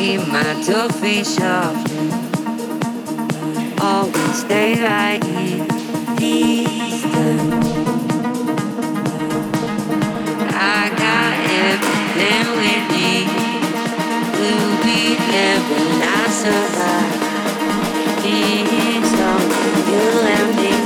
be my trophy shaft. Always stay right here. I got everything we need. We'll we ever not survive? Peace on you and me.